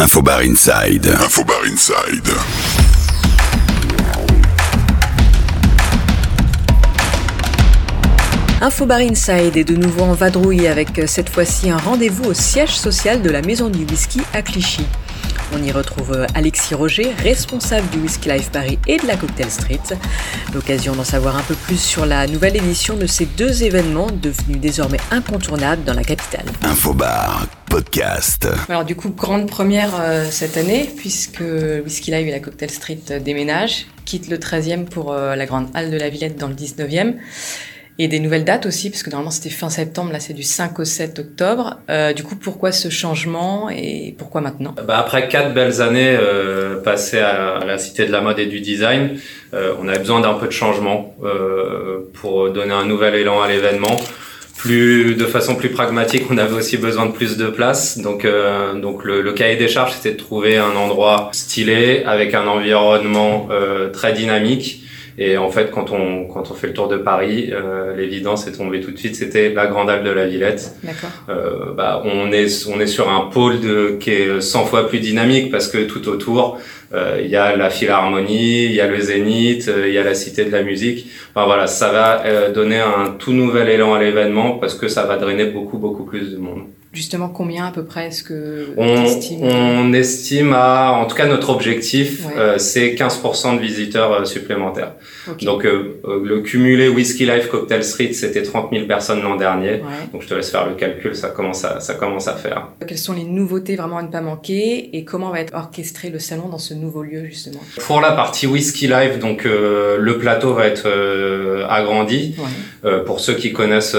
Infobar Inside. Infobar Inside. Infobar Inside est de nouveau en vadrouille avec euh, cette fois-ci un rendez-vous au siège social de la Maison du Whisky à Clichy. On y retrouve Alexis Roger, responsable du Whisky Life Paris et de la Cocktail Street. L'occasion d'en savoir un peu plus sur la nouvelle édition de ces deux événements devenus désormais incontournables dans la capitale. Infobar Podcast. Alors du coup, grande première euh, cette année puisque Whisky Live et la Cocktail Street euh, déménagent, quittent le 13e pour euh, la grande halle de la Villette dans le 19e. Et des nouvelles dates aussi, parce que normalement c'était fin septembre, là c'est du 5 au 7 octobre. Euh, du coup, pourquoi ce changement et pourquoi maintenant? Bah Après quatre belles années euh, passées à, la Cité de la Mode et du Design, euh, on avait besoin d'un peu de changement euh, pour donner un nouvel élan à l'événement. Plus de façon plus pragmatique, on avait aussi besoin de plus de place. Donc, euh, donc le, le, cahier des charges, c'était de trouver un endroit stylé avec un environnement euh, très dynamique et en fait, quand on quand on fait le tour de Paris, euh, l'évidence est tombée tout de suite. C'était la Grande Halle de la Villette. D'accord. Euh, bah, on est on est sur un pôle de qui est 100 fois plus dynamique parce que tout autour euh, il y a la Philharmonie, il y a le Zénith, euh, il y a la Cité de la Musique. Enfin voilà, ça va euh, donner un tout nouvel élan à l'événement parce que ça va drainer beaucoup beaucoup plus de monde. Justement, combien à peu près est-ce que on, on, estime à, en tout cas notre objectif, ouais. euh, c'est 15% de visiteurs euh, supplémentaires. Okay. Donc euh, le cumulé Whisky Life Cocktail Street, c'était 30 000 personnes l'an dernier. Ouais. Donc je te laisse faire le calcul, ça commence à, ça commence à faire. Quelles sont les nouveautés vraiment à ne pas manquer et comment va être orchestré le salon dans ce nouveau lieu justement? Pour la partie Whisky Life, donc euh, le plateau va être agrandi. Ouais. pour ceux qui connaissent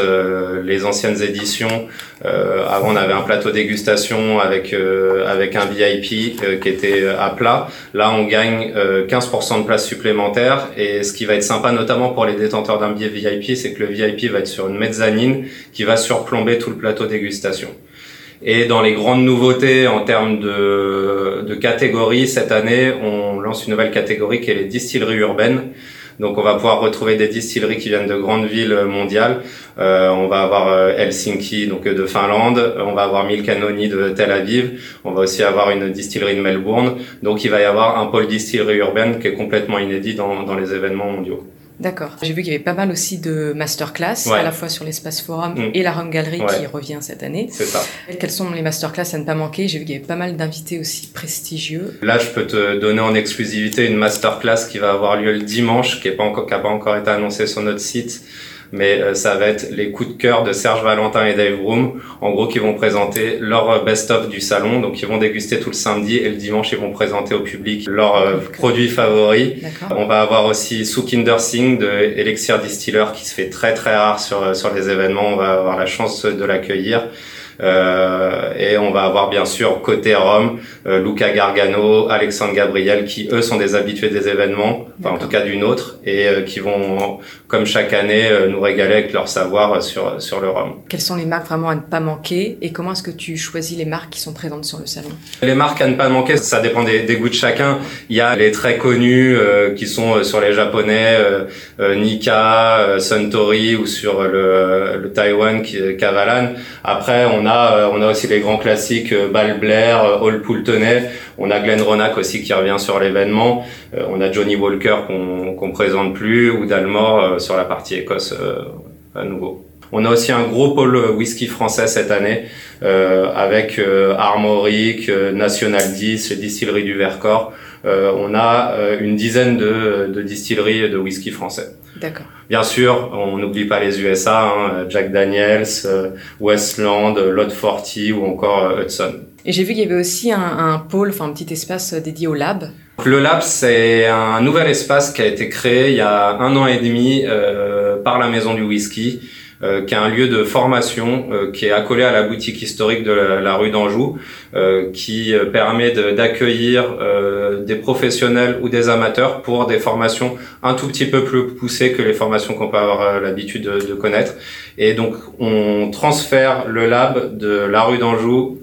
les anciennes éditions, avant on avait un plateau dégustation avec euh, avec un VIP euh, qui était à plat. Là, on gagne euh, 15% de place supplémentaire et ce qui va être sympa notamment pour les détenteurs d'un billet VIP, c'est que le VIP va être sur une mezzanine qui va surplomber tout le plateau dégustation. Et dans les grandes nouveautés en termes de, de catégories, cette année, on lance une nouvelle catégorie qui est les distilleries urbaines. Donc on va pouvoir retrouver des distilleries qui viennent de grandes villes mondiales. Euh, on va avoir euh, Helsinki donc de Finlande, on va avoir Milkanoni de Tel Aviv, on va aussi avoir une distillerie de Melbourne. Donc il va y avoir un pôle distillerie urbaine qui est complètement inédit dans, dans les événements mondiaux. D'accord. J'ai vu qu'il y avait pas mal aussi de masterclass, ouais. à la fois sur l'espace forum mmh. et la Rome Gallery ouais. qui revient cette année. C'est ça. Quelles sont les masterclass à ne pas manquer? J'ai vu qu'il y avait pas mal d'invités aussi prestigieux. Là, je peux te donner en exclusivité une masterclass qui va avoir lieu le dimanche, qui n'a pas, encore, qui a pas encore été annoncée sur notre site mais euh, ça va être les coups de cœur de Serge Valentin et Dave Broom, en gros qui vont présenter leur best-of du salon, donc ils vont déguster tout le samedi et le dimanche ils vont présenter au public leurs euh, produits favoris. On va avoir aussi Sukinder Singh de Elixir Distiller qui se fait très très rare sur sur les événements, on va avoir la chance de l'accueillir. Euh, et on va avoir bien sûr côté Rome, euh, Luca Gargano, Alexandre Gabriel, qui eux sont des habitués des événements, enfin en tout cas d'une autre, et euh, qui vont, comme chaque année, euh, nous régaler avec leur savoir sur sur le Rhum. Quelles sont les marques vraiment à ne pas manquer, et comment est-ce que tu choisis les marques qui sont présentes sur le salon? Les marques à ne pas manquer, ça dépend des, des goûts de chacun. Il y a les très connus euh, qui sont sur les japonais, Nika, Suntory ou sur le, le Taïwan, Kavalan. Après, on a on a aussi les grands classiques Ball Blair, Hall Poultonnet. On a Glenn Ronak aussi qui revient sur l'événement. on a Johnny Walker qu'on qu'on présente plus ou Dalmore sur la partie Écosse à nouveau. On a aussi un gros pôle whisky français cette année euh, avec euh, Armoric, euh, National 10, les distilleries du Vercors. On a une dizaine de, de distilleries de whisky français. D'accord. Bien sûr, on n'oublie pas les USA, hein, Jack Daniels, Westland, Lot 40 ou encore Hudson. Et j'ai vu qu'il y avait aussi un, un pôle, enfin un petit espace dédié au lab. Le lab, c'est un nouvel espace qui a été créé il y a un an et demi euh, par la Maison du Whisky, euh, qui est un lieu de formation euh, qui est accolé à la boutique historique de la, rue d'Anjou, euh, qui permet d'accueillir euh, des professionnels ou des amateurs pour des formations un tout petit peu plus poussées que les formations qu'on peut avoir l'habitude de, de connaître. Et donc, on transfère le lab de la rue d'Anjou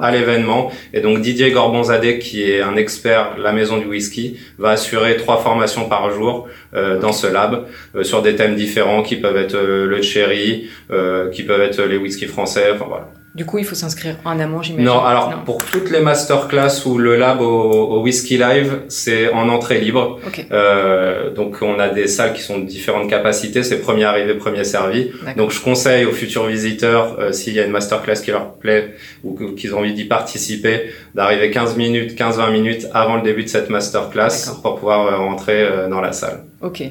à l'événement. Et donc Didier Gorbonzadeh, qui est un expert la maison du whisky, va assurer trois formations par jour euh, dans ce lab euh, sur des thèmes différents qui peuvent être euh, le cherry, qui peuvent être les whiskies français, voilà. Du coup, il faut s'inscrire en amont, j'imagine. Non, alors pour toutes les masterclass ou le lab au, Whisky Live, c'est en entrée libre. Euh, donc on a des salles qui sont de différentes capacités, c'est premier arrivé, premier servi. Donc je conseille aux futurs visiteurs, euh, s'il y a une masterclass qui leur plaît ou qu'ils ont envie d'y participer, d'arriver 15 minutes, 15-20 minutes avant le début de cette masterclass pour pouvoir euh, rentrer euh, dans la salle. Ok.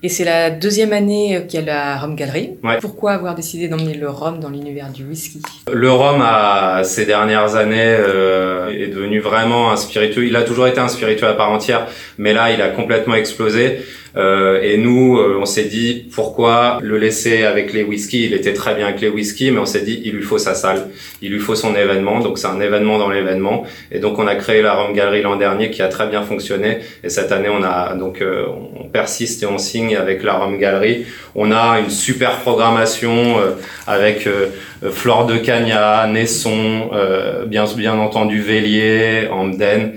Et c'est la deuxième année qu'il y a la Rhum Gallery. Pourquoi avoir décidé d'emmener le rhum dans l'univers du whisky? Le rhum, a, ces dernières années, euh, est devenu vraiment un spiritueux. Il a toujours été un spiritueux à part entière, mais là, il a complètement explosé. Euh, et nous, euh, on s'est dit pourquoi le laisser avec les whisky. Il était très bien avec les whisky, mais on s'est dit il lui faut sa salle, il lui faut son événement. Donc c'est un événement dans l'événement. Et donc on a créé la Rome Gallery l'an dernier qui a très bien fonctionné. Et cette année on a donc euh, on persiste et on signe avec la Rome Gallery. On a une super programmation avec Flore de Cagna, Nesson, bien bien entendu Vélier, Amden.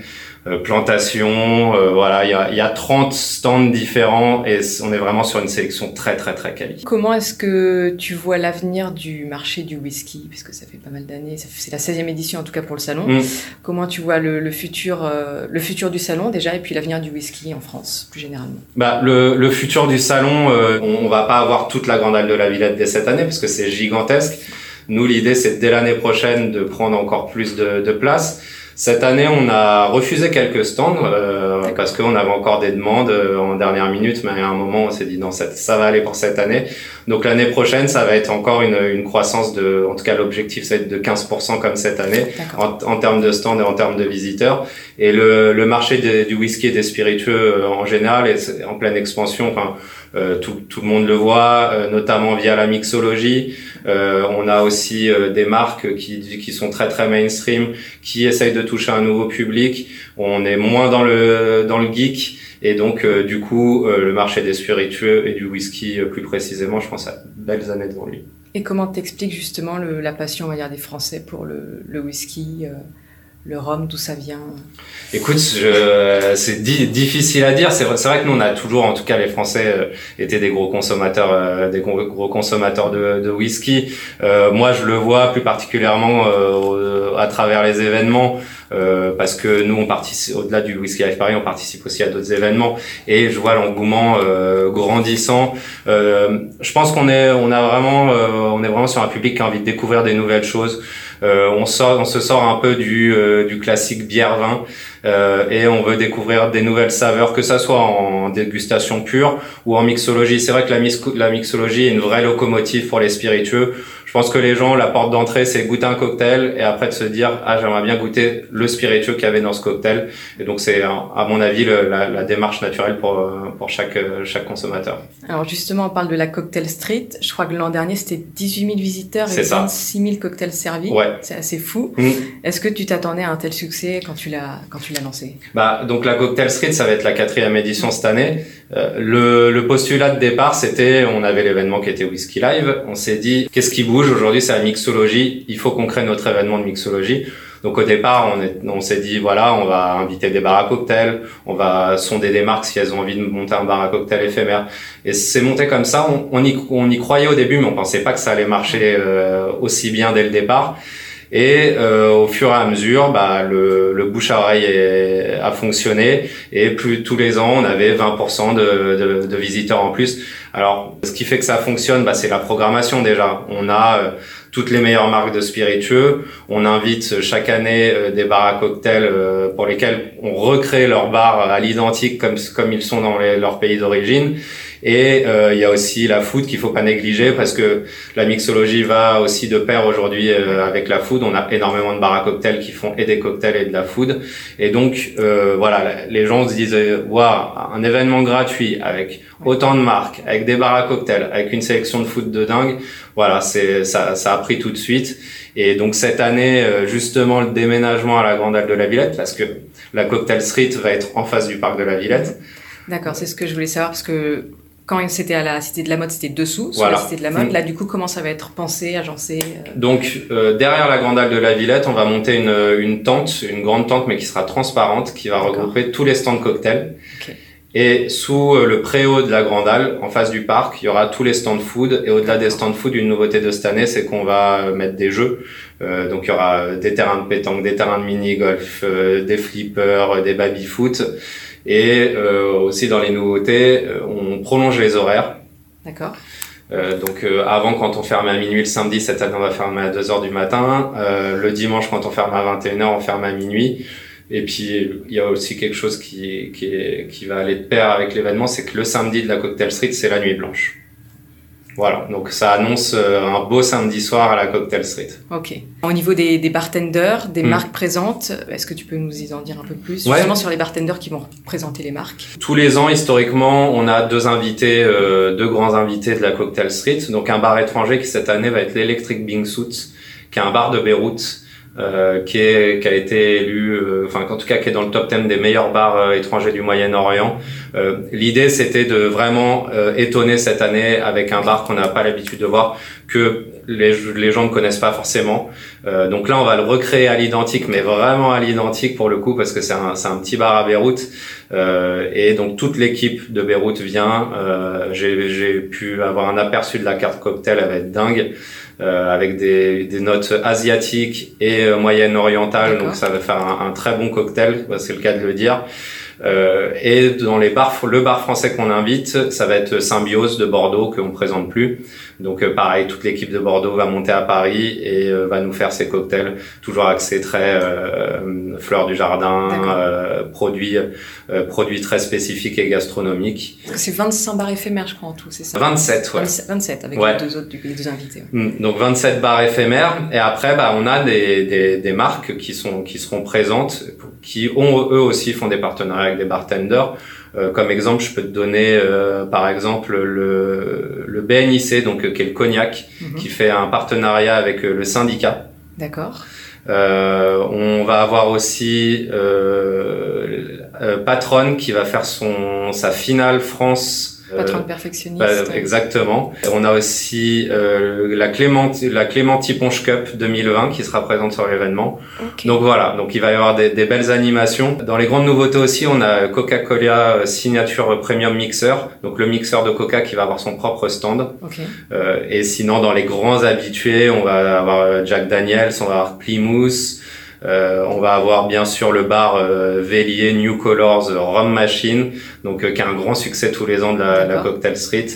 Euh, plantation, euh, voilà, il y a, y a 30 stands différents et on est vraiment sur une sélection très très très quali. Comment est-ce que tu vois l'avenir du marché du whisky? Puisque ça fait pas mal d'années, c'est la 16e édition en tout cas pour le salon. Mm. Comment tu vois le, le futur euh, le futur du salon déjà et puis l'avenir du whisky en France plus généralement? Bah le, le futur du salon, on, on va pas avoir toute la grande halle de la Villette dès cette année parce que c'est gigantesque. Nous l'idée c'est dès l'année prochaine de prendre encore plus de, de place. Cette année, on a refusé quelques stands euh, parce qu'on avait encore des demandes euh, en dernière minute, mais à un moment, on s'est dit non, ça, ça, va aller pour cette année. Donc l'année prochaine, ça va être encore une, une croissance de, en tout cas l'objectif, c'est de 15% comme cette année en, en, termes de stands et en termes de visiteurs. Et le, le marché du whisky et des spiritueux euh, en général est en pleine expansion. Enfin, tout, tout, le monde le voit, euh, notamment via la mixologie. Euh, on a aussi des marques qui, qui sont très très mainstream, qui essayent de toucher un nouveau public. On est moins dans le dans le geek. Et donc, du coup, le marché des spiritueux et du whisky, plus précisément, je pense à belles années devant lui. Et comment t'expliques justement le, la passion, on va dire, des Français pour le, le whisky le rhum, d'où ça vient Écoute, c'est difficile à dire. C'est vrai, que nous, on a toujours, en tout cas, les Français euh, étaient des gros consommateurs, euh, des gros, consommateurs de, de whisky. Euh, moi, je le vois plus particulièrement euh, à travers les événements. parce que nous on participe au-delà du Whisky Life Paris on participe aussi à d'autres événements et je vois l'engouement grandissant je pense qu'on est on a vraiment on est vraiment sur un public qui a envie de découvrir des nouvelles choses euh, on sort, on se sort un peu du, euh, du classique bière-vin euh, et on veut découvrir des nouvelles saveurs, que ça soit en dégustation pure ou en mixologie. C'est vrai que la, la mixologie est une vraie locomotive pour les spiritueux. Je pense que les gens, la porte d'entrée, c'est goûter un cocktail et après de se dire ah j'aimerais bien goûter le spiritueux qu'il y avait dans ce cocktail. Et donc c'est à mon avis la, la, démarche naturelle pour pour chaque chaque consommateur. Alors justement, on parle de la cocktail street. Je crois que l'an dernier c'était 18 000 visiteurs et 26 000 cocktails servis. Ouais. C'est assez fou. Mm. Est-ce que tu t'attendais à un tel succès quand tu l'as quand tu l'as lancé? Bah donc la cocktail street, ça va être la quatrième édition cette année. Euh, le, le postulat de départ, c'était on avait l'événement qui était Whisky Live. On s'est dit qu'est-ce qui bouge aujourd'hui, c'est la mixologie. Il faut qu'on crée notre événement de mixologie. Donc au départ, on, s'est dit voilà, on va inviter des bars à cocktails, on va sonder des marques si elles ont envie de monter un bar à cocktail éphémère. Et c'est monté comme ça. On, on, y, on y croyait au début, mais on pensait pas que ça allait marcher euh, aussi bien dès le départ. Et euh, au fur et à mesure, bah, le, le bouche à oreille a fonctionné et plus tous les ans, on avait 20% de, de, de, visiteurs en plus. Alors, ce qui fait que ça fonctionne, bah, c'est la programmation déjà. On a euh, toutes les meilleures marques de spiritueux. On invite chaque année euh, des bars à cocktails euh, pour lesquels on recrée leurs bars à l'identique comme comme ils sont dans les, leur pays d'origine. Et euh, il y a aussi la food qu'il faut pas négliger parce que la mixologie va aussi de pair aujourd'hui euh, avec la food. On a énormément de bars à cocktails qui font et des cocktails et de la food. Et donc euh, voilà, les gens se disent waouh, un événement gratuit avec autant de marques, avec des bars à cocktails, avec une sélection de food de dingue. Voilà, c'est ça, ça a pris tout de suite. Et donc cette année, justement, le déménagement à la Grande Halle de la Villette, parce que la Cocktail Street va être en face du parc de la Villette. D'accord, c'est ce que je voulais savoir parce que quand c'était à la Cité de la Mode, c'était dessous, sur la Cité de la Mode. Mm. Là, du coup, comment ça va être pensé, agencé euh Donc, euh, derrière la Grande Halle de la Villette, on va monter une, une tente, une grande tente, mais qui sera transparente, qui va regrouper tous les stands cocktails. Et sous euh, le préau de la Grande Halle, en face du parc, il y aura tous les stands food. Et au-delà des stands food, une nouveauté de cette année, c'est qu'on va mettre des jeux. Donc il y aura des terrains de pétanque, des terrains de mini-golf, des flippers, des baby-foot. Et aussi dans les nouveautés, on prolonge les horaires. D'accord. Euh, donc euh, avant quand on fermait à minuit le samedi, cette année on va fermer à 2h du matin. Euh, le dimanche quand on ferme à 21h, on ferme à minuit. Et puis il y a aussi quelque chose qui, qui, qui va aller de pair avec l'événement, c'est que le samedi de la Cocktail Street, c'est la nuit blanche. Voilà, donc ça annonce euh, un beau samedi soir à la Cocktail Street. Ok. Au niveau des, des bartenders, des hmm. marques présentes, est-ce que tu peux nous y en dire un peu plus? Justement sur les bartenders qui vont présenter les marques. Tous les ans, historiquement, on a deux invités, euh, deux grands invités de la Cocktail Street. Donc un bar étranger qui cette année va être l'Electric Bing Suit, qui est un bar de Beyrouth euh, qui, est, qui a été élu, euh, enfin en tout cas qui est dans le top 10 des meilleurs bars euh, étrangers du Moyen-Orient. Euh, l'idée c'était de vraiment étonner cette année avec un bar qu'on n'a pas l'habitude de voir, que les, les gens ne connaissent pas forcément. donc là on va le recréer à l'identique, mais vraiment à l'identique pour le coup parce que c'est un, un petit bar à Beyrouth. et donc toute l'équipe de Beyrouth vient. J'ai pu avoir un aperçu de la carte cocktail, elle va être dingue. Euh, avec des, des, notes asiatiques et euh, moyenne orientales, donc ça va faire un, un très bon cocktail, c'est le cas de le dire. Euh, et dans les bars, le bar français qu'on invite, ça va être Symbiose de Bordeaux qu'on présente plus. Donc euh, pareil, toute l'équipe de Bordeaux va monter à Paris et euh, va nous faire ses cocktails, toujours axés très euh, fleurs du jardin, produits produits très spécifiques et gastronomiques. C'est 25 bars éphémères, je crois en tout, c'est ça? 27, ouais. 27 avec les deux autres, les deux invités. Mm, donc 27 bars éphémères et après, bah, on a des, des, des marques qui sont qui seront présentes, qui ont eux aussi font des partenariats avec des bartenders. Euh, comme exemple, je peux te donner euh, par exemple le, le BNIC, donc qui est le cognac, mhm. qui fait un partenariat avec euh, le syndicat. D'accord. on va avoir aussi Patron qui va faire son sa finale France Euh, perfectionniste. exactement. On a aussi euh, la Clémenti, la Clémenti Ponche Cup 2020 qui sera présente sur l'événement. Donc voilà, donc il va y avoir des, des, belles animations. Dans les grandes nouveautés aussi, on a Coca-Cola euh, Signature Premium Mixer, donc le mixeur de Coca qui va avoir son propre stand. Okay. Euh, et sinon, dans les grands habitués, on va avoir Jack Daniels, on va avoir Plymouth. Euh, on va avoir bien sûr le bar euh, Vélier New Colors Rum Machine, donc euh, qui a un grand succès tous les ans de la, Cocktail Street.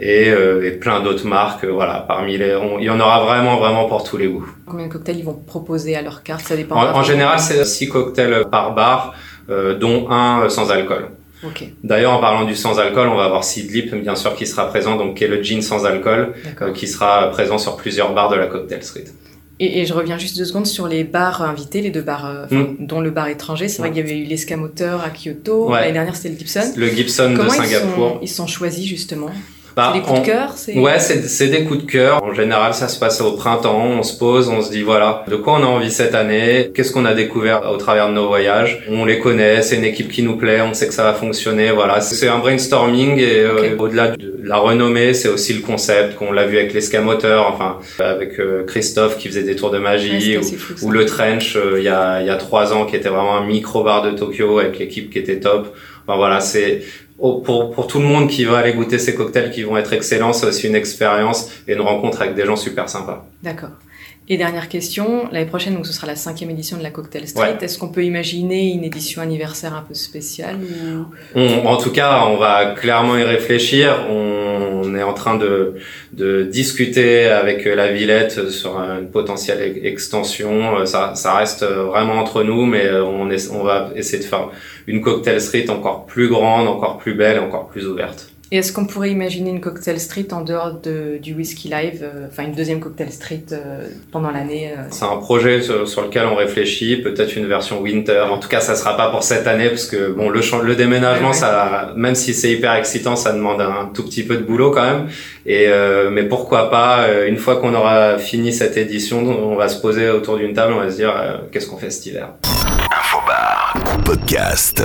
Et, et, plein d'autres marques. voilà, parmi les, il y en aura vraiment, vraiment pour tous les goûts. Combien de cocktails ils vont proposer à leur carte? Ça dépend. En, général, c'est six cocktails par bar, dont un sans alcool. Okay. D'ailleurs, en parlant du sans alcool, on va avoir Sidlip, bien sûr, qui sera présent, donc qui est le gin sans alcool, qui sera présent sur plusieurs bars de la Cocktail Street. Et, et, je reviens juste deux secondes sur les bars invités, les deux bars, euh, mm. dont le bar étranger. C'est vrai qu'il y avait eu l'escamoteur à Kyoto. L'année dernière, c'était le Gibson. Le Gibson de Singapour. Ils sont, ils sont choisis justement? Bah, c'est des coups de cœur Ouais, c'est des coups de cœur. En général, ça se passe au printemps. On se pose, on se dit voilà, de quoi on a envie cette année Qu'est-ce qu'on a découvert au travers de nos voyages On les connaît, c'est une équipe qui nous plaît, on sait que ça va fonctionner. Voilà, c'est un brainstorming et euh, au-delà de la renommée, c'est aussi le concept qu'on l'a vu avec l'escamoteur, enfin avec euh, Christophe qui faisait des tours de magie ou, le trench euh, il y a il y a trois ans qui était vraiment un micro bar de Tokyo avec l'équipe qui était top. Enfin voilà, c'est pour, pour tout le monde qui va aller goûter ces cocktails qui vont être excellents, c'est aussi une expérience et une rencontre avec des gens super sympas. D'accord. Et dernière question, l'année prochaine, donc ce sera la cinquième édition de la Cocktail Street. Est-ce qu'on peut imaginer une édition anniversaire un peu spéciale ou... En tout cas, on va clairement y réfléchir. On est en train de, de discuter avec la Villette sur une potentielle extension. Ça, ça reste vraiment entre nous, mais on, est, on va essayer de faire une Cocktail Street encore plus grande, encore plus belle, encore plus ouverte. Et est-ce qu'on pourrait imaginer une cocktail street en dehors de, du whisky live, euh, enfin une deuxième cocktail street euh, pendant l'année euh? C'est un projet sur, lequel on réfléchit, peut-être une version winter. En tout cas, ça sera pas pour cette année parce que bon, le, le déménagement, ça, même si c'est hyper excitant, ça demande un tout petit peu de boulot quand même. Et mais pourquoi pas une fois qu'on aura fini cette édition, on va se poser autour d'une table, on va se dire qu'est-ce qu'on fait cet hiver? Infobar podcast.